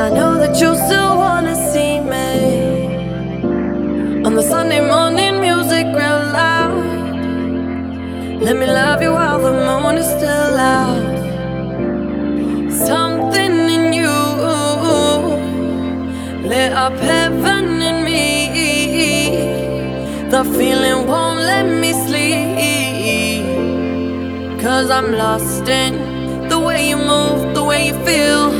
I know that you still wanna see me on the Sunday morning music real loud. Let me love you while the moon is still out. Something in you lit up heaven in me. The feeling won't let me sleep. Cause I'm lost in the way you move, the way you feel.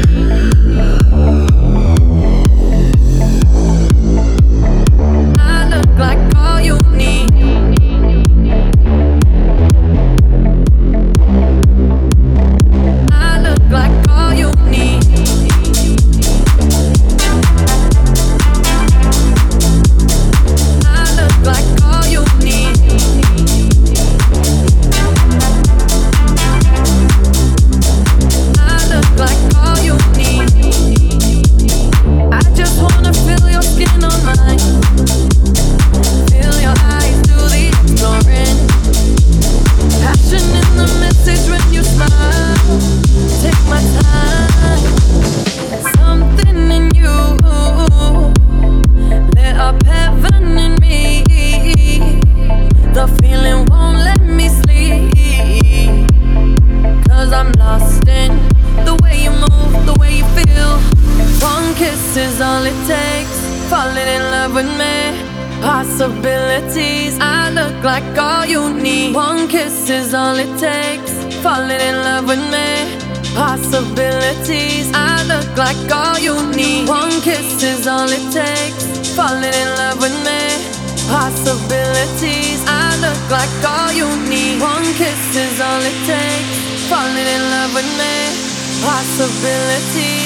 like all you need. One kiss is all it takes. Falling in love with me, possibility.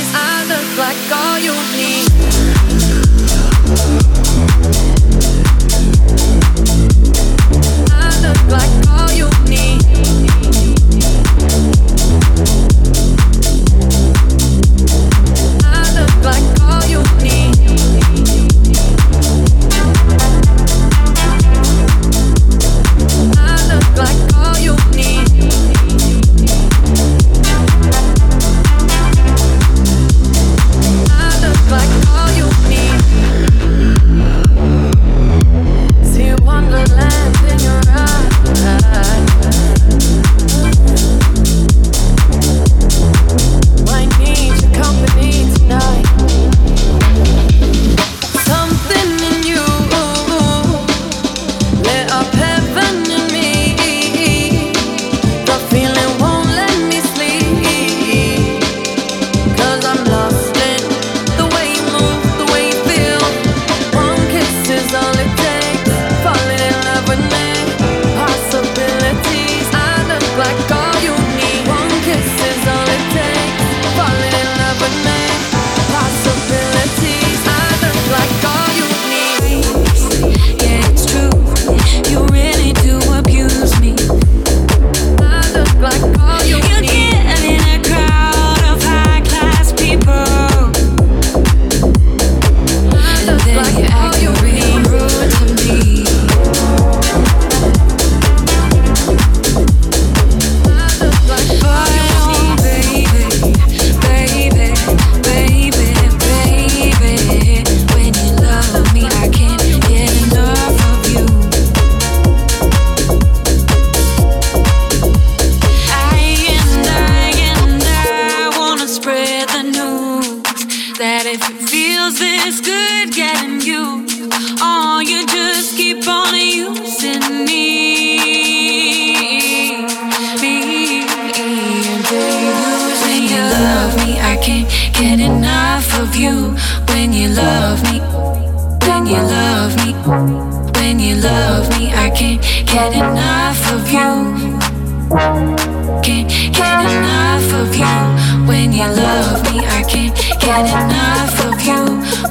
love me. I can't get enough of you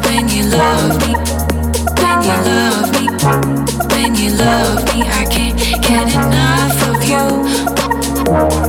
when you love me. When you love me. When you love me, I can't get enough of you.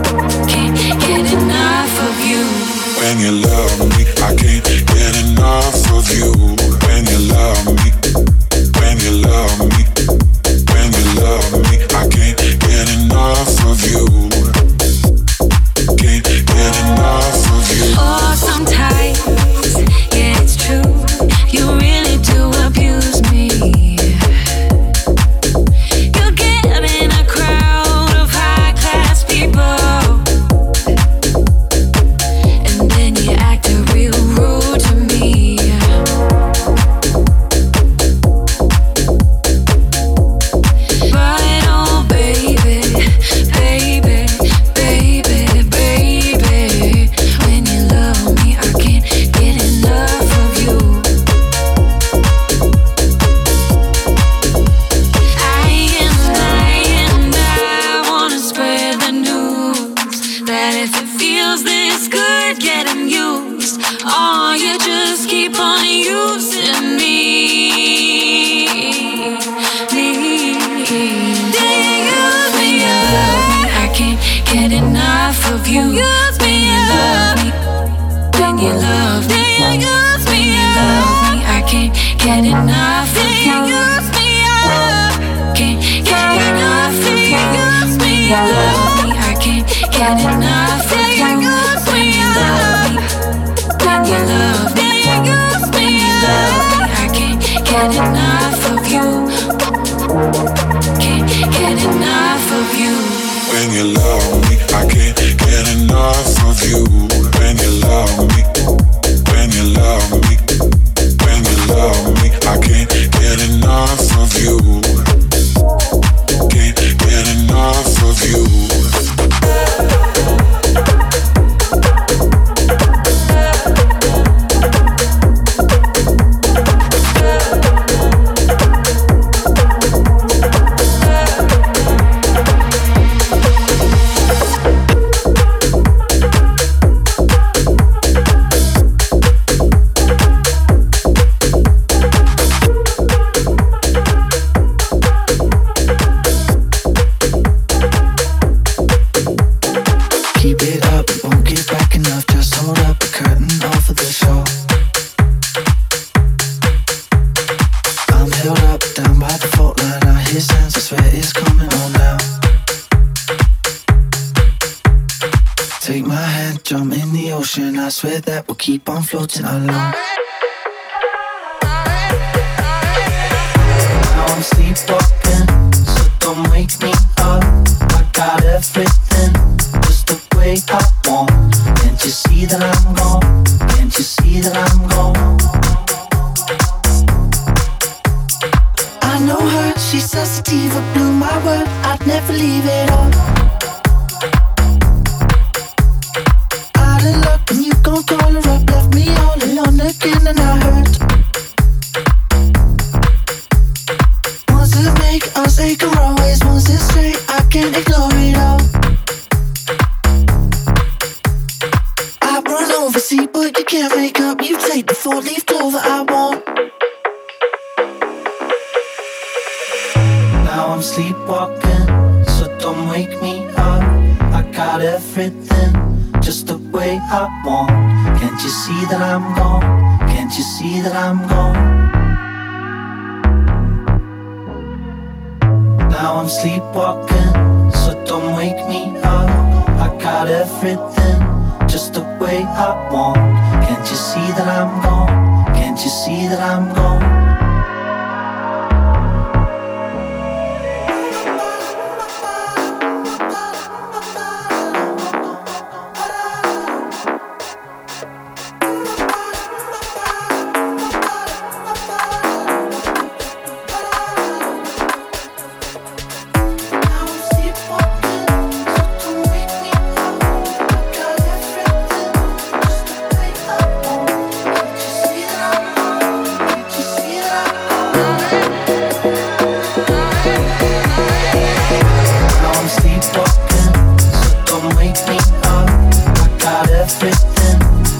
swear that we'll keep on floating along.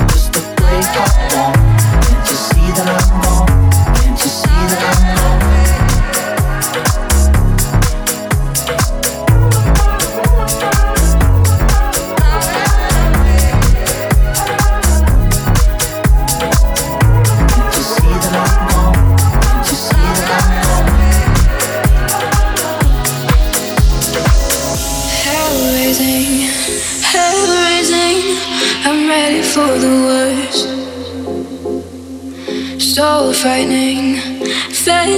Just the place I want to see that? I'm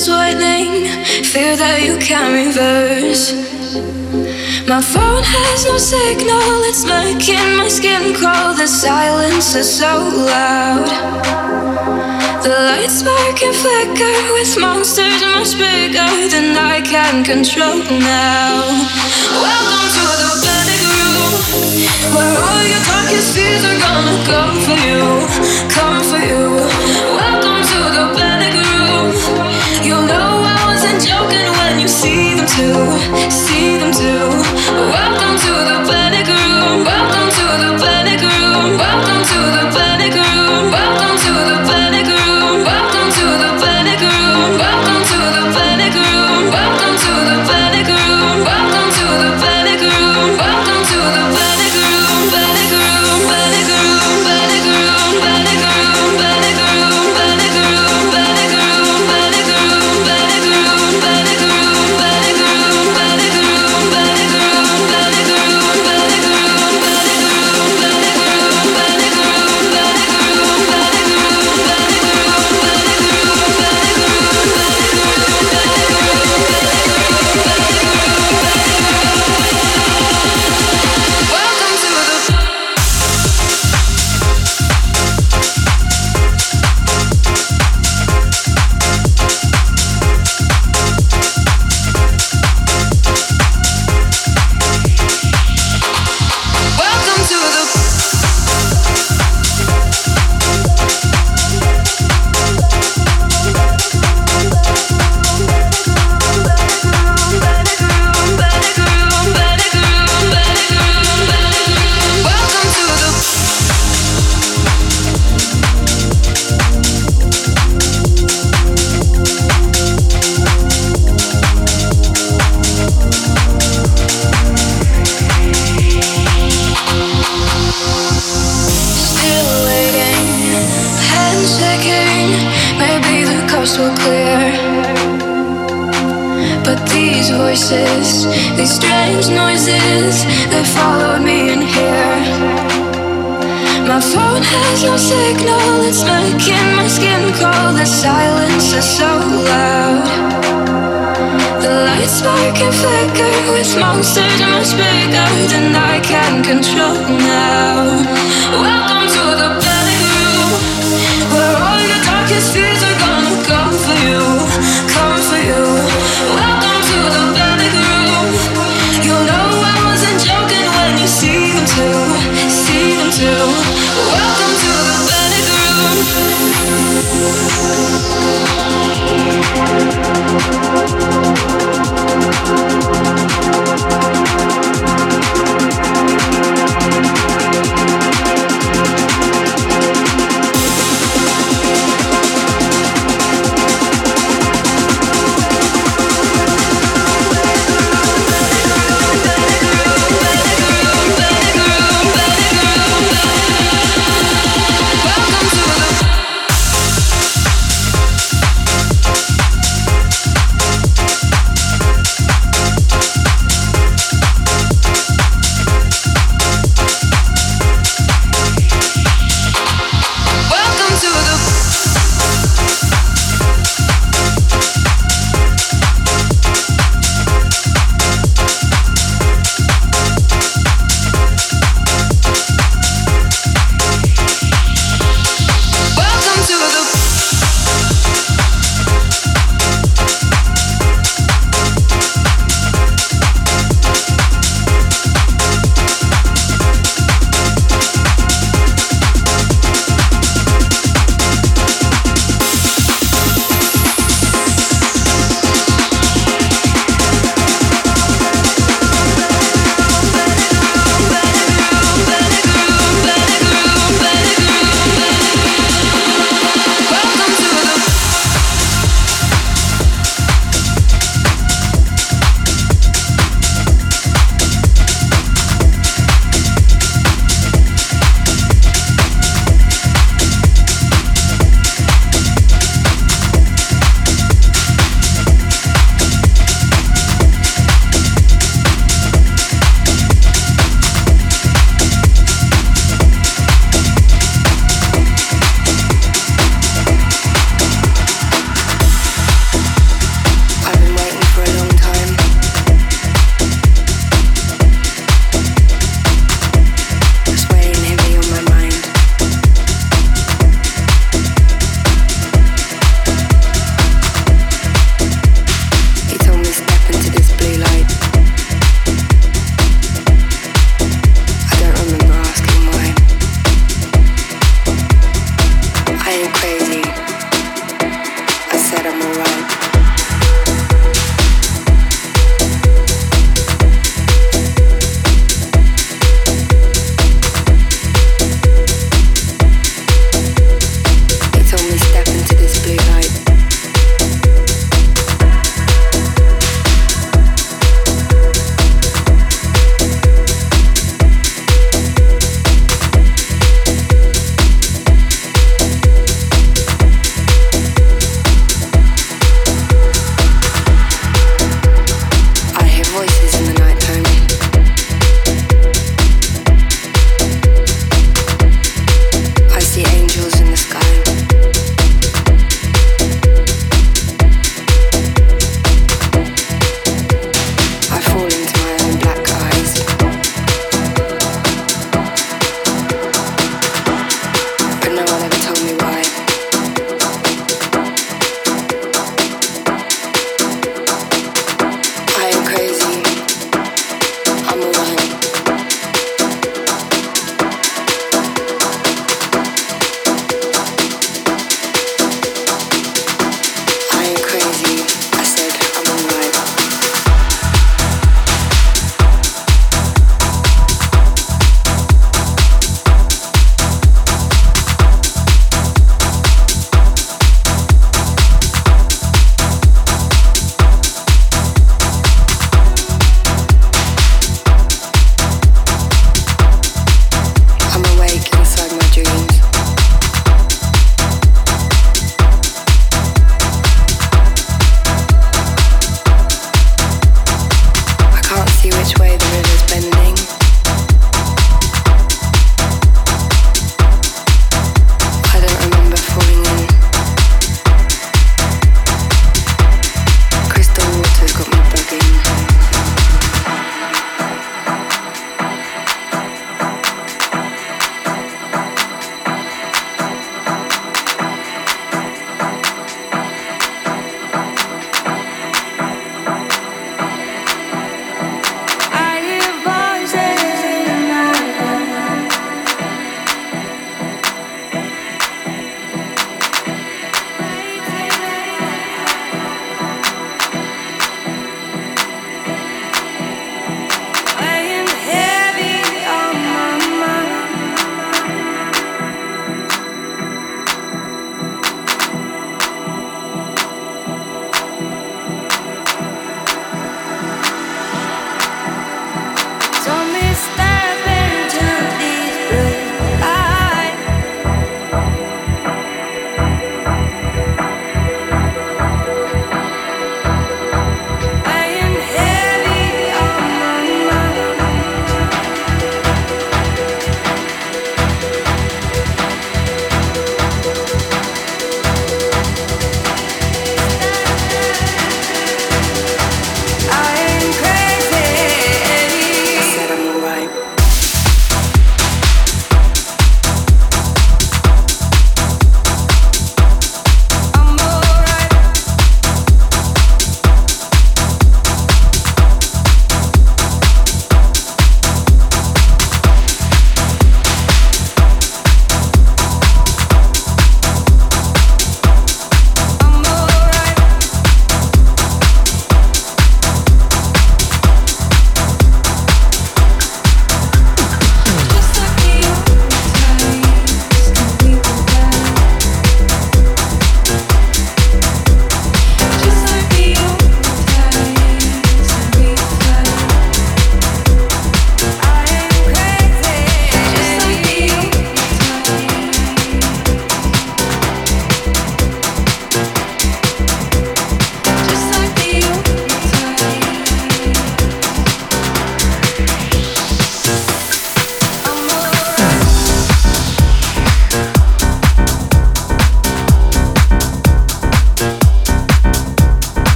disjoining, fear that you can't reverse. My phone has no signal, it's making my skin crawl. The silence is so loud. The lights spark and flicker with monsters much bigger than I can control now. Welcome to the panic room, where all your darkest fears are gonna come for you, come for you. You'll know I wasn't joking when you see them too. See them too. Welcome to the panic room. Welcome to the panic room. Welcome to the panic than I can control.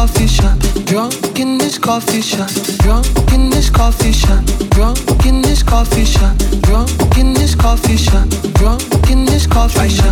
coffee shop, drunk in this coffee shop, drunk in this coffee shop, drunk in this coffee shop, drunk in this coffee shop, drunk in this coffee shop.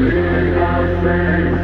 King of Things.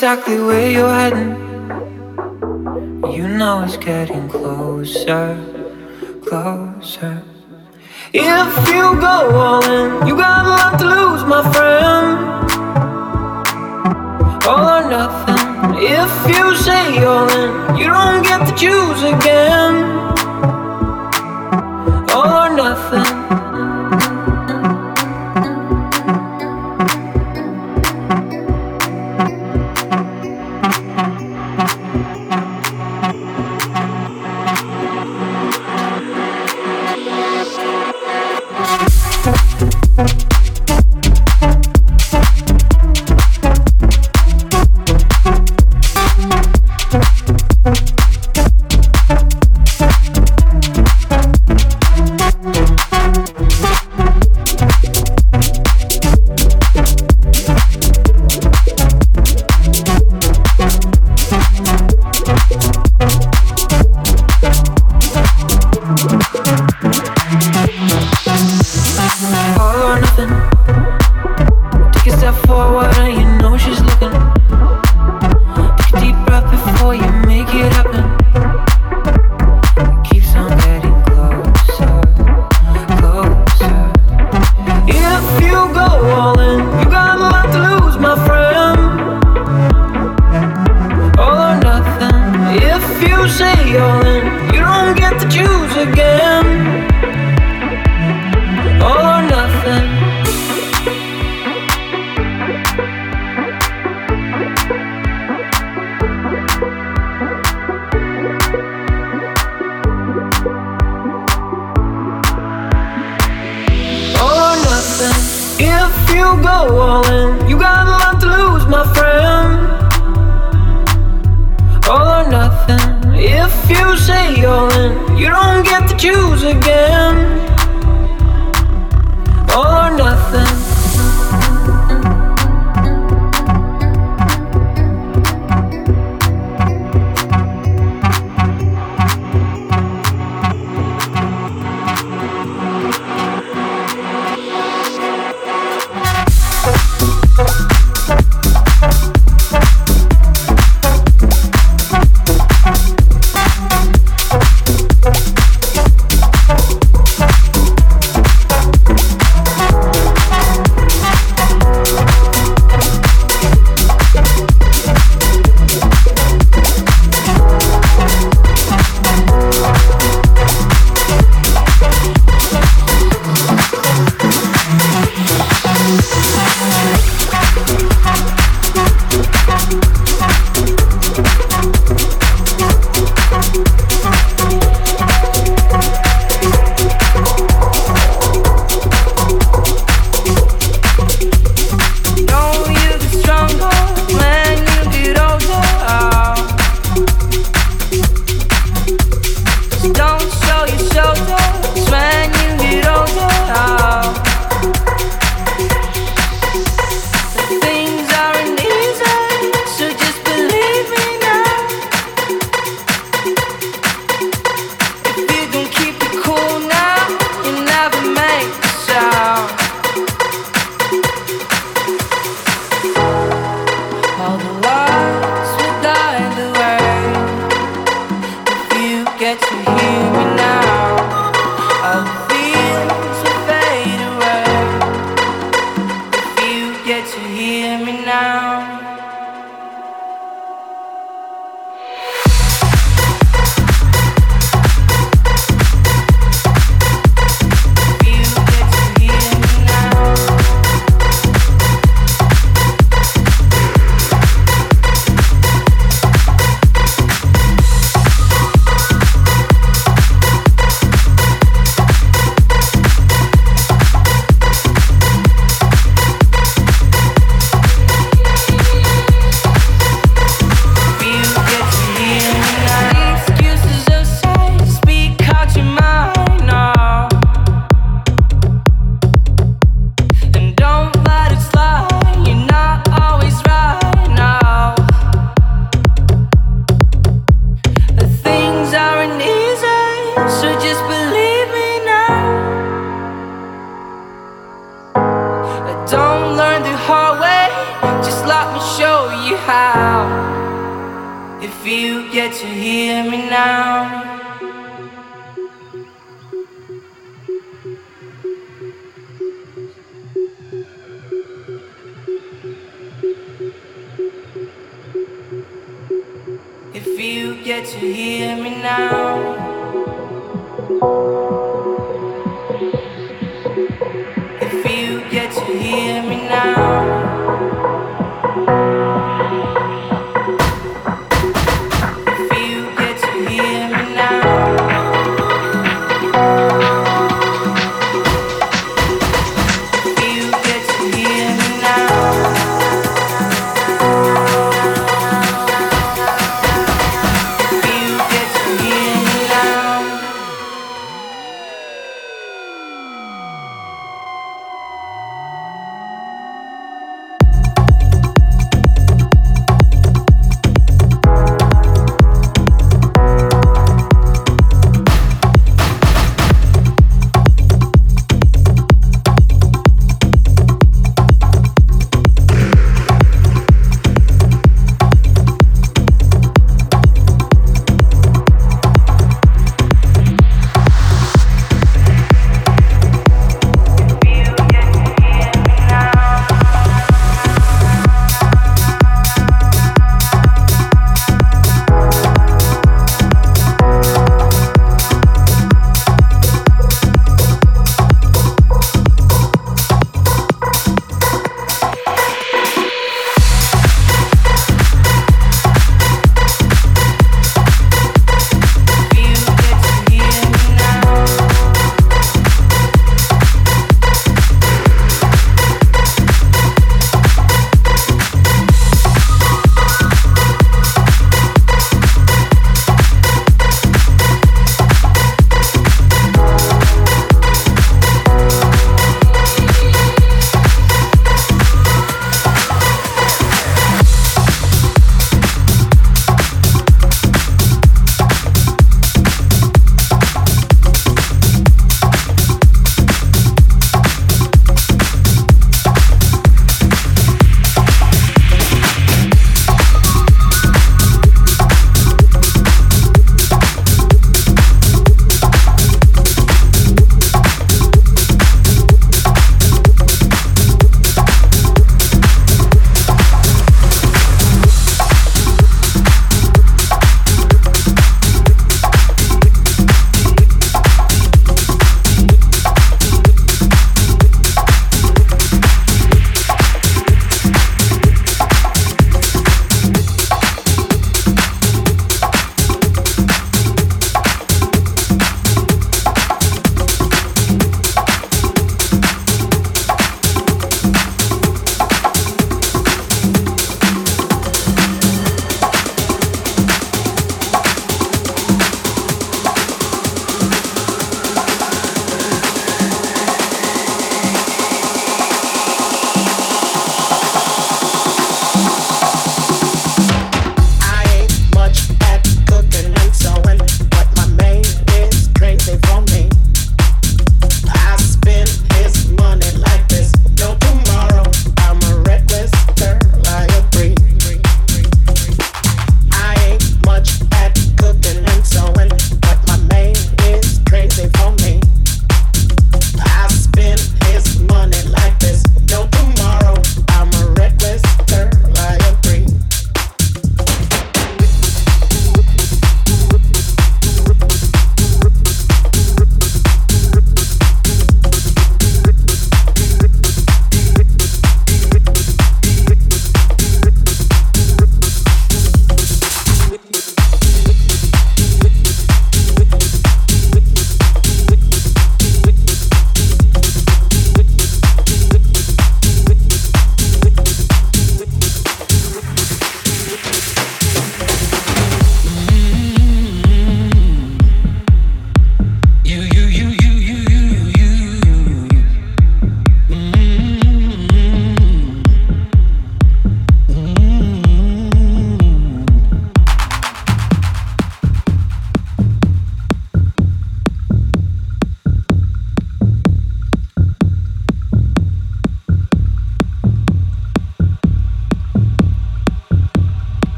Exactly where you're heading. show your shoulders.